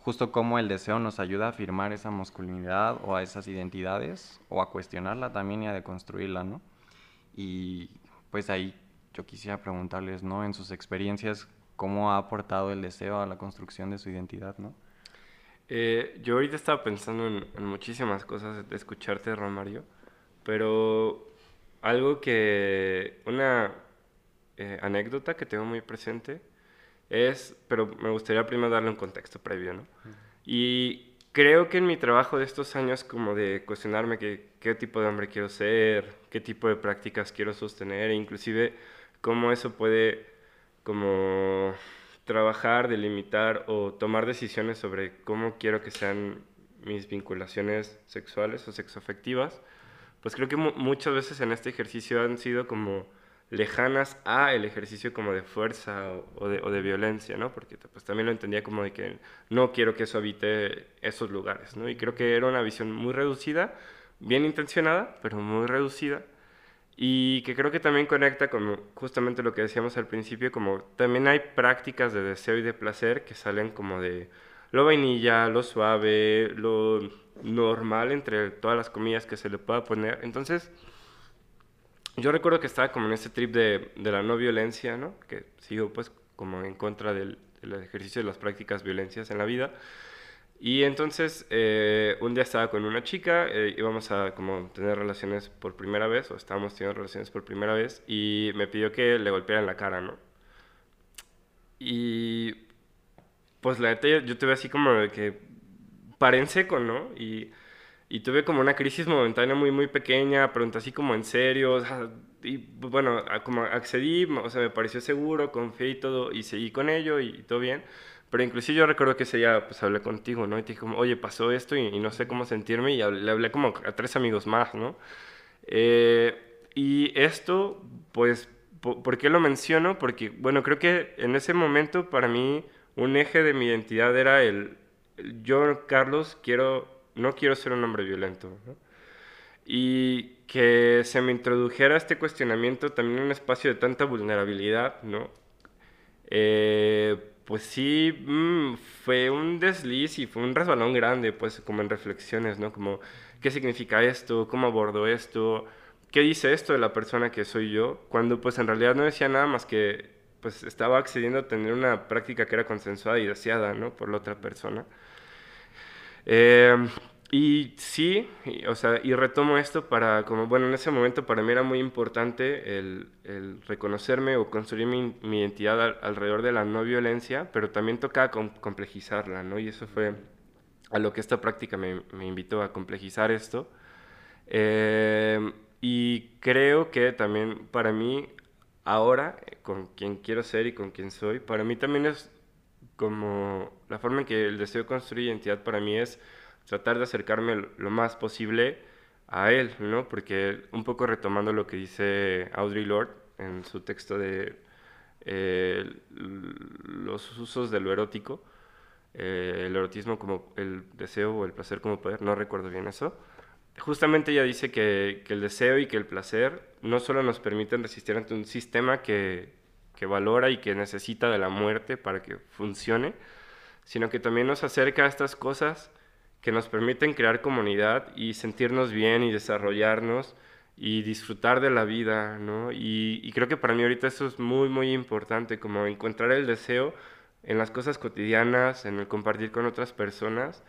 Justo como el deseo nos ayuda a afirmar esa masculinidad o a esas identidades, o a cuestionarla también y a deconstruirla, ¿no? Y pues ahí yo quisiera preguntarles, ¿no? En sus experiencias, ¿cómo ha aportado el deseo a la construcción de su identidad, ¿no? Eh, yo ahorita estaba pensando en, muchísimas cosas de escucharte, Romario, pero algo que, una eh, anécdota que tengo muy presente es, pero me gustaría primero darle un contexto previo, ¿no? Y creo que en mi trabajo de estos años como de cuestionarme que, qué tipo de hombre quiero ser, qué tipo de prácticas quiero sostener, e inclusive cómo eso puede como trabajar, delimitar o tomar decisiones sobre cómo quiero que sean mis vinculaciones sexuales o sexoafectivas, pues creo que mu- muchas veces en este ejercicio han sido como lejanas a el ejercicio como de fuerza o, de, o de violencia, ¿no? Porque pues también lo entendía como de que no quiero que eso habite esos lugares, ¿no? Y creo que era una visión muy reducida, bien intencionada, pero muy reducida. y que creo que también conecta con justamente lo que decíamos al principio, como también hay prácticas de deseo y de placer que salen como de lo vainilla, lo suave, lo normal entre todas las comillas que se le pueda poner. Entonces, yo recuerdo que estaba como en ese trip de, de la no violencia, ¿no? Que sigo pues como en contra del, del ejercicio de las prácticas violencias en la vida. Y entonces eh, un día estaba con una chica, eh, íbamos a como tener relaciones por primera vez, o estábamos teniendo relaciones por primera vez, y me pidió que le golpeara en la cara, ¿no? Y pues la neta yo, yo tuve así como de que paré en seco, ¿no? Y, y tuve como una crisis momentánea muy, muy pequeña, pregunté así como en serio, o sea, y bueno, como accedí, o sea, me pareció seguro, confié y todo, y seguí con ello y, todo bien. Pero inclusive yo recuerdo que ese día pues hablé contigo, ¿no? Y te dije como, oye, pasó esto y, y no sé cómo sentirme y hablé- le hablé como a tres amigos más, ¿no? Eh, y esto, pues, po- ¿por qué lo menciono? Porque, bueno, creo que en ese momento para mí un eje de mi identidad era el, el yo, Carlos, quiero, no quiero ser un hombre violento. Y que se me introdujera este cuestionamiento también en un espacio de tanta vulnerabilidad, ¿no? Eh, pues sí, mm, fue un desliz y fue un resbalón grande, pues como en reflexiones, ¿no? Como, ¿qué significa esto? ¿Cómo abordo esto? ¿Qué dice esto de la persona que soy yo? Cuando pues en realidad no decía nada más que pues estaba accediendo a tener una práctica que era consensuada y deseada, ¿no? Por la otra persona. Eh, y sí, y, o sea, y retomo esto para, como, bueno, en ese momento para mí era muy importante el, el reconocerme o construir mi, mi identidad al- alrededor de la no violencia, pero también tocaba com- complejizarla, ¿no? Y eso fue a lo que esta práctica me, me invitó a complejizar esto. Eh, y creo que también para mí, ahora, con quien quiero ser y con quien soy, para mí también es como la forma en que el deseo de construir identidad para mí es tratar de acercarme lo- más posible a él, ¿no? Porque un poco retomando lo que dice Audre Lorde en su texto de eh, los usos de lo erótico, eh, el erotismo como el deseo o el placer como poder, no recuerdo bien eso. Justamente ella dice que, que el deseo y que el placer no solo nos permiten resistir ante un sistema que, que valora y que necesita de la muerte para que funcione, sino que también nos acerca a estas cosas que nos permiten crear comunidad y sentirnos bien y desarrollarnos y disfrutar de la vida, ¿no? Y, creo que para mí ahorita eso es muy, muy importante, como encontrar el deseo en las cosas cotidianas, en el compartir con otras personas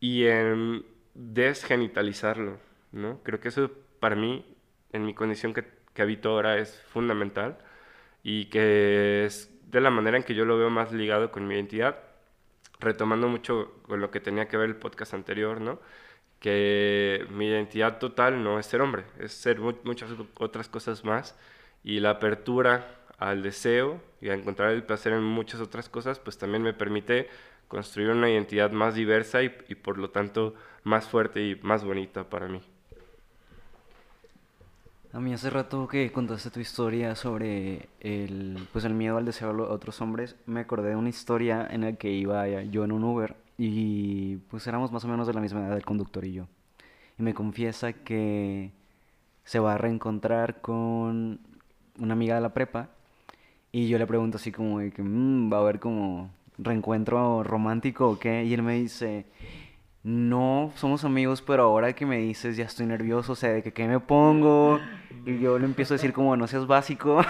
y en desgenitalizarlo, ¿no? Creo que eso para mí, en mi condición que, que habito ahora, es fundamental y que es de la manera en que yo lo veo más ligado con mi identidad, retomando mucho con lo que tenía que ver el podcast anterior, ¿no? Que mi identidad total no es ser hombre, es ser mu- muchas otras cosas más y la apertura al deseo y a encontrar el placer en muchas otras cosas, pues también me permite construir una identidad más diversa y, y por lo tanto más fuerte y más bonita para mí. A mí hace rato que contaste tu historia sobre el, pues el miedo al deseo a otros hombres, me acordé de una historia en la que iba yo en un Uber y pues éramos más o menos de la misma edad el conductor y yo. Y me confiesa que se va a reencontrar con una amiga de la prepa y yo le pregunto así como de que "Mm, va a haber como reencuentro romántico o qué y él me dice no, somos amigos, pero ahora que me dices ya estoy nervioso, o sea, de que qué me pongo. Y yo le empiezo a decir como no seas básico.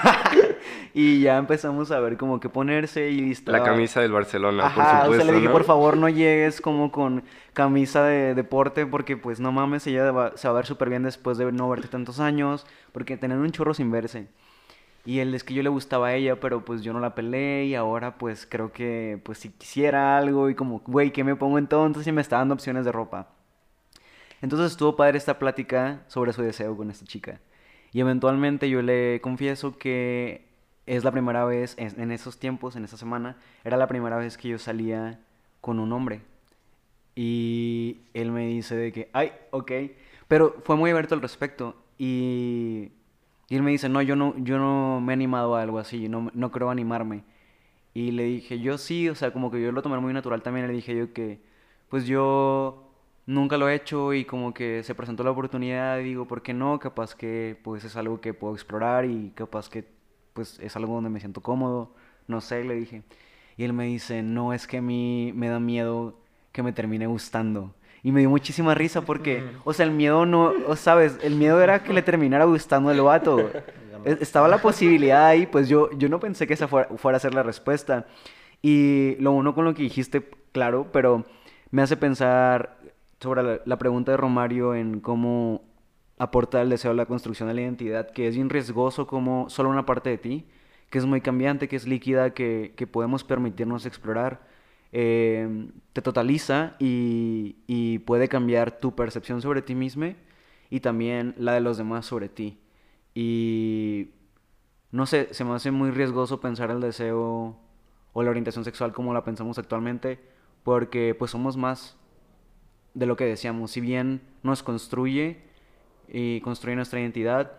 [LAUGHS] y ya empezamos a ver como qué ponerse y La estaba- camisa del Barcelona, Ajá, por o sea, supuesto, le dije, ¿no? por favor, no llegues como con camisa de deporte, porque pues no mames, ella va- se va a ver súper bien después de no verte tantos años, porque tener un chorro sin verse. Y él es que yo le gustaba a ella, pero pues yo no la pelé y ahora pues creo que pues si quisiera algo y como, güey, ¿qué me pongo entonces? Y me está dando opciones de ropa. Entonces estuvo padre esta plática sobre su deseo con esta chica. Y eventualmente yo le confieso que es la primera vez, en esos tiempos, en esa semana, era la primera vez que yo salía con un hombre. Y él me dice de que, ay, ok. Pero fue muy abierto al respecto. Y, y él me dice, no, yo no, yo no me he animado a algo así, no, no creo animarme. Y le dije, yo sí, o sea, como que yo lo tomé muy natural también. Le dije yo que, pues yo nunca lo he hecho y como que se presentó la oportunidad digo, ¿por qué no? Capaz que pues es algo que puedo explorar y capaz que pues es algo donde me siento cómodo, no sé, le dije. Y él me dice, no, es que a mí me da miedo que me termine gustando. Y me dio muchísima risa porque, o sea, el miedo no, o sabes, el miedo era que le terminara gustando el vato. [LAUGHS] E- Estaba la posibilidad ahí, pues yo, yo no pensé que esa fuera, fuera a ser la respuesta. Y lo uno con lo que dijiste, claro, pero me hace pensar sobre la, la pregunta de Romario en cómo aporta el deseo a la construcción de la identidad, que es bien riesgoso como solo una parte de ti, que es muy cambiante, que es líquida, que, que podemos permitirnos explorar, eh, te totaliza y, y puede cambiar tu percepción sobre ti mismo y también la de los demás sobre ti. Y no sé, se me hace muy riesgoso pensar el deseo o la orientación sexual como la pensamos actualmente, porque pues somos más de lo que decíamos. Si bien nos construye y construye nuestra identidad,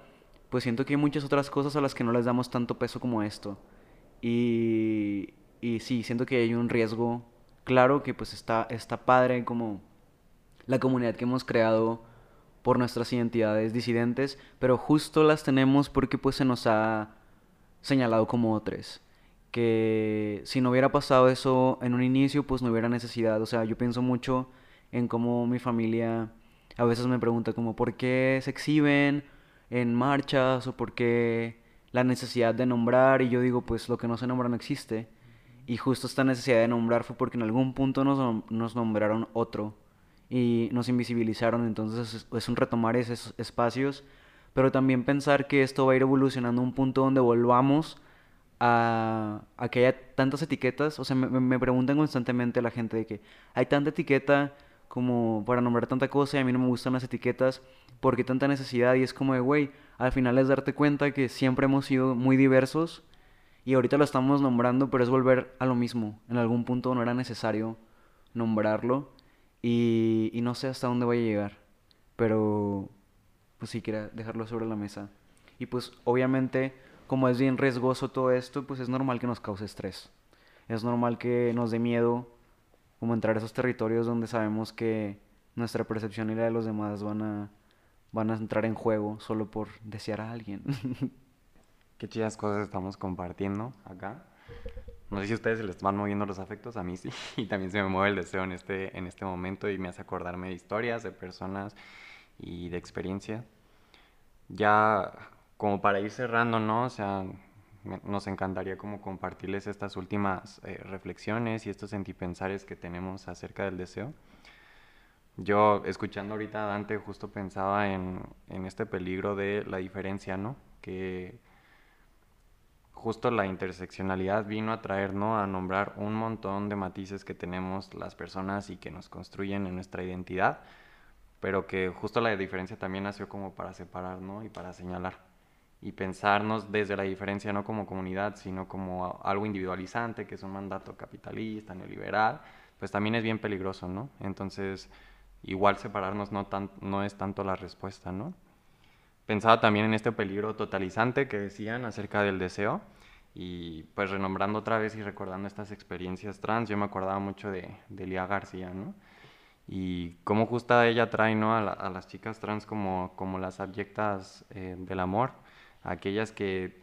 pues siento que hay muchas otras cosas a las que no les damos tanto peso como esto. Y, y sí, siento que hay un riesgo claro que pues está, está padre como la comunidad que hemos creado por nuestras identidades disidentes, pero justo las tenemos porque pues se nos ha señalado como otras. Que si no hubiera pasado eso en un inicio, pues no hubiera necesidad. O sea, yo pienso mucho en cómo mi familia a veces me pregunta como por qué se exhiben en marchas o por qué la necesidad de nombrar y yo digo pues lo que no se nombra no existe. Y justo esta necesidad de nombrar fue porque en algún punto nos, nos nombraron otro y nos invisibilizaron, entonces es, un retomar esos espacios, pero también pensar que esto va a ir evolucionando a un punto donde volvamos a, a que haya tantas etiquetas, o sea, me, me- preguntan constantemente la gente de que hay tanta etiqueta como para nombrar tanta cosa y a mí no me gustan las etiquetas, ¿por qué tanta necesidad? Y es como de, güey, al final es darte cuenta que siempre hemos sido muy diversos y ahorita lo estamos nombrando, pero es volver a lo mismo. En algún punto no era necesario nombrarlo y, no sé hasta dónde voy a llegar, pero pues sí quería dejarlo sobre la mesa. Y pues obviamente, como es bien riesgoso todo esto, pues es normal que nos cause estrés. Es normal que nos dé miedo como entrar a esos territorios donde sabemos que nuestra percepción y la de los demás van a, van a entrar en juego solo por desear a alguien. [LAUGHS] Qué chidas cosas estamos compartiendo acá. No sé si a ustedes se les van moviendo los afectos, a mí sí. [LAUGHS] Y también se me mueve el deseo en este, en este momento y me hace acordarme de historias, de personas y de experiencias. Ya como para ir cerrando, ¿no? O sea, nos encantaría como compartirles estas últimas eh, reflexiones y estos sentipensares que tenemos acerca del deseo. Yo, escuchando ahorita a Dante, justo pensaba en, en este peligro de la diferencia, ¿no? Que justo la interseccionalidad vino a traer, ¿no? A nombrar un montón de matices que tenemos las personas y que nos construyen en nuestra identidad, pero que justo la diferencia también nació como para separar, ¿no? Y para señalar. Y pensarnos desde la diferencia no como comunidad, sino como algo individualizante, que es un mandato capitalista, neoliberal, pues también es bien peligroso, ¿no? Entonces, igual separarnos no, tan, no es tanto la respuesta, ¿no? Pensaba también en este peligro totalizante que decían acerca del deseo y pues renombrando otra vez y recordando estas experiencias trans, yo me acordaba mucho de, de Lía García, ¿no? Y cómo justo ella trae, ¿no? A, la- a las chicas trans como, como las abyectas eh, del amor, aquellas que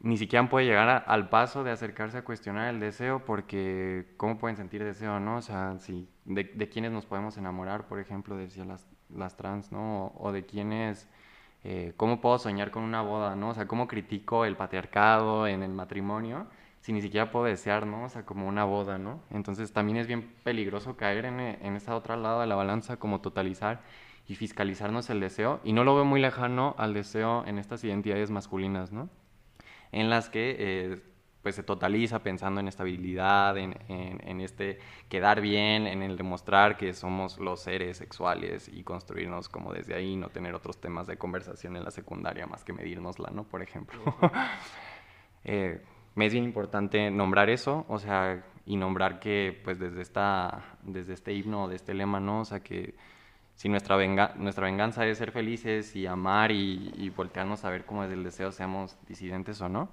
ni siquiera puede llegar al paso de acercarse a cuestionar el deseo porque cómo pueden sentir deseo, ¿no? O sea, si, de, de quiénes nos podemos enamorar, por ejemplo, decía las, las trans, ¿no? O, de quiénes, eh, cómo puedo soñar con una boda, ¿no? O sea, cómo critico el patriarcado en el matrimonio si ni siquiera puedo desear, ¿no? O sea, como una boda, ¿no? Entonces también es bien peligroso caer en, e- en esa otra lado de la balanza, como totalizar y fiscalizarnos el deseo. Y no lo veo muy lejano al deseo en estas identidades masculinas, ¿no? en las que eh, pues se totaliza pensando en estabilidad, en, en- este quedar bien, en el demostrar que somos los seres sexuales y construirnos como desde ahí, no tener otros temas de conversación en la secundaria más que medírnosla, ¿no? Por ejemplo. [LAUGHS] Eh, me es bien importante nombrar eso, o sea, y nombrar que pues desde, esta, desde este himno, de este lema, ¿no? O sea, que si nuestra, venga, nuestra venganza es ser felices y amar y, y voltearnos a ver cómo desde el deseo seamos disidentes o no,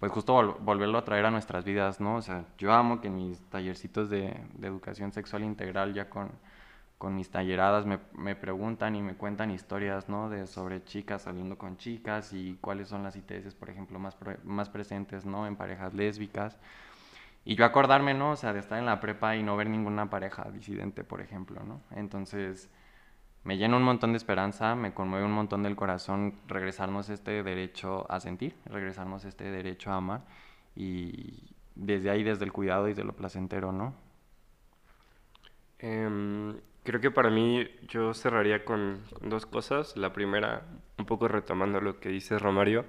pues justo vol- volverlo a traer a nuestras vidas, ¿no? O sea, yo amo que en mis tallercitos de, de educación sexual integral ya con, con mis talleradas me, me, preguntan y me cuentan historias, ¿no? De sobre chicas saliendo con chicas y cuáles son las ITS, por ejemplo, más, más presentes, ¿no? En parejas lésbicas. Y yo acordarme, ¿no? O sea, de estar en la prepa y no ver ninguna pareja disidente, por ejemplo, ¿no? Entonces, me llena un montón de esperanza, me conmueve un montón del corazón regresarnos este derecho a sentir, regresarnos este derecho a amar y desde ahí, desde el cuidado y desde lo placentero, ¿no? Eh, creo que para mí yo cerraría con, con, dos cosas. La primera, un poco retomando lo que dice Romario,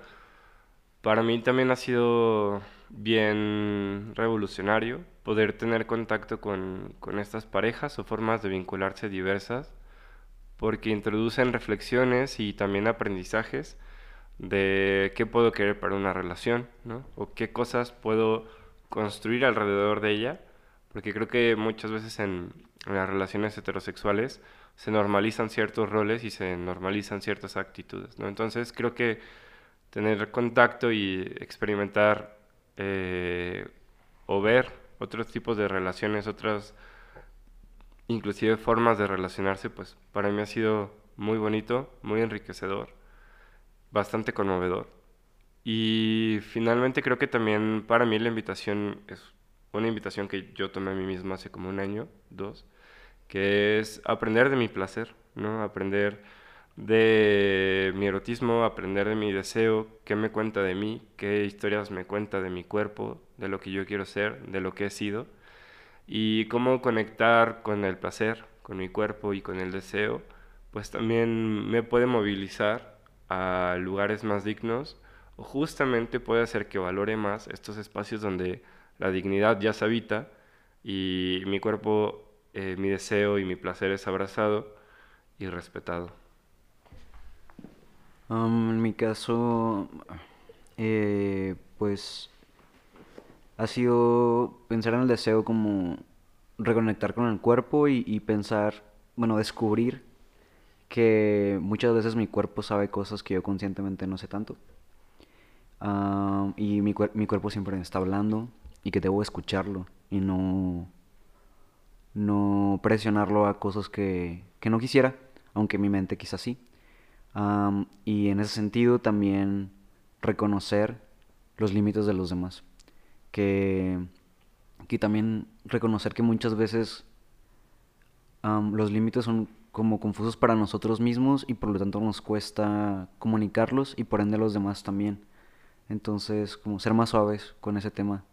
para mí también ha sido bien revolucionario poder tener contacto con, con estas parejas o formas de vincularse diversas porque introducen reflexiones y también aprendizajes de qué puedo querer para una relación, ¿no? O qué cosas puedo construir alrededor de ella, porque creo que muchas veces en, en las relaciones heterosexuales se normalizan ciertos roles y se normalizan ciertas actitudes, ¿no? Entonces creo que tener contacto y experimentar eh, o ver otros tipos de relaciones, otras inclusive formas de relacionarse, pues para mí ha sido muy bonito, muy enriquecedor, bastante conmovedor. Y finalmente creo que también para mí la invitación es una invitación que yo tomé a mí mismo hace como un año, dos, que es aprender de mi placer, ¿no? Aprender de mi erotismo, aprender de mi deseo, qué me cuenta de mí, qué historias me cuenta de mi cuerpo, de lo que yo quiero ser, de lo que he sido y cómo conectar con el placer, con mi cuerpo y con el deseo, pues también me puede movilizar a lugares más dignos o justamente puede hacer que valore más estos espacios donde la dignidad ya se habita y mi cuerpo, eh, mi deseo y mi placer es abrazado y respetado. En mi caso, eh, pues ha sido pensar en el deseo como reconectar con el cuerpo y, pensar, bueno, descubrir que muchas veces mi cuerpo sabe cosas que yo conscientemente no sé tanto. Uh, y mi, mi, cuerpo siempre me está hablando y que debo escucharlo y no, no presionarlo a cosas que, que no quisiera, aunque mi mente quizás sí. Um, y en ese sentido también reconocer los límites de los demás que, que también reconocer que muchas veces los límites son como confusos para nosotros mismos y por lo tanto nos cuesta comunicarlos y por ende a los demás también. Entonces, como ser más suaves con ese tema.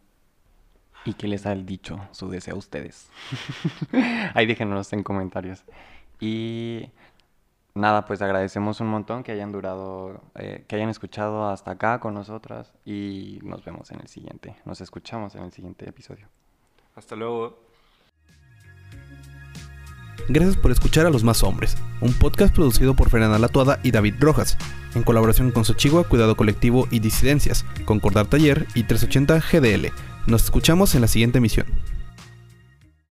¿Y qué les ha dicho su deseo a ustedes? [LAUGHS] Ahí déjenos en comentarios. Y nada, pues agradecemos un montón que hayan durado, eh, que hayan escuchado hasta acá con nosotras y nos vemos en el siguiente. Nos escuchamos en el siguiente episodio. Hasta luego. Gracias por escuchar a Los Más Hombres, un podcast producido por Fernanda Latuada y David Rojas, en colaboración con Sochigua, Cuidado Colectivo y Disidencias, Concordar Taller y 380 GDL. Nos escuchamos en la siguiente emisión.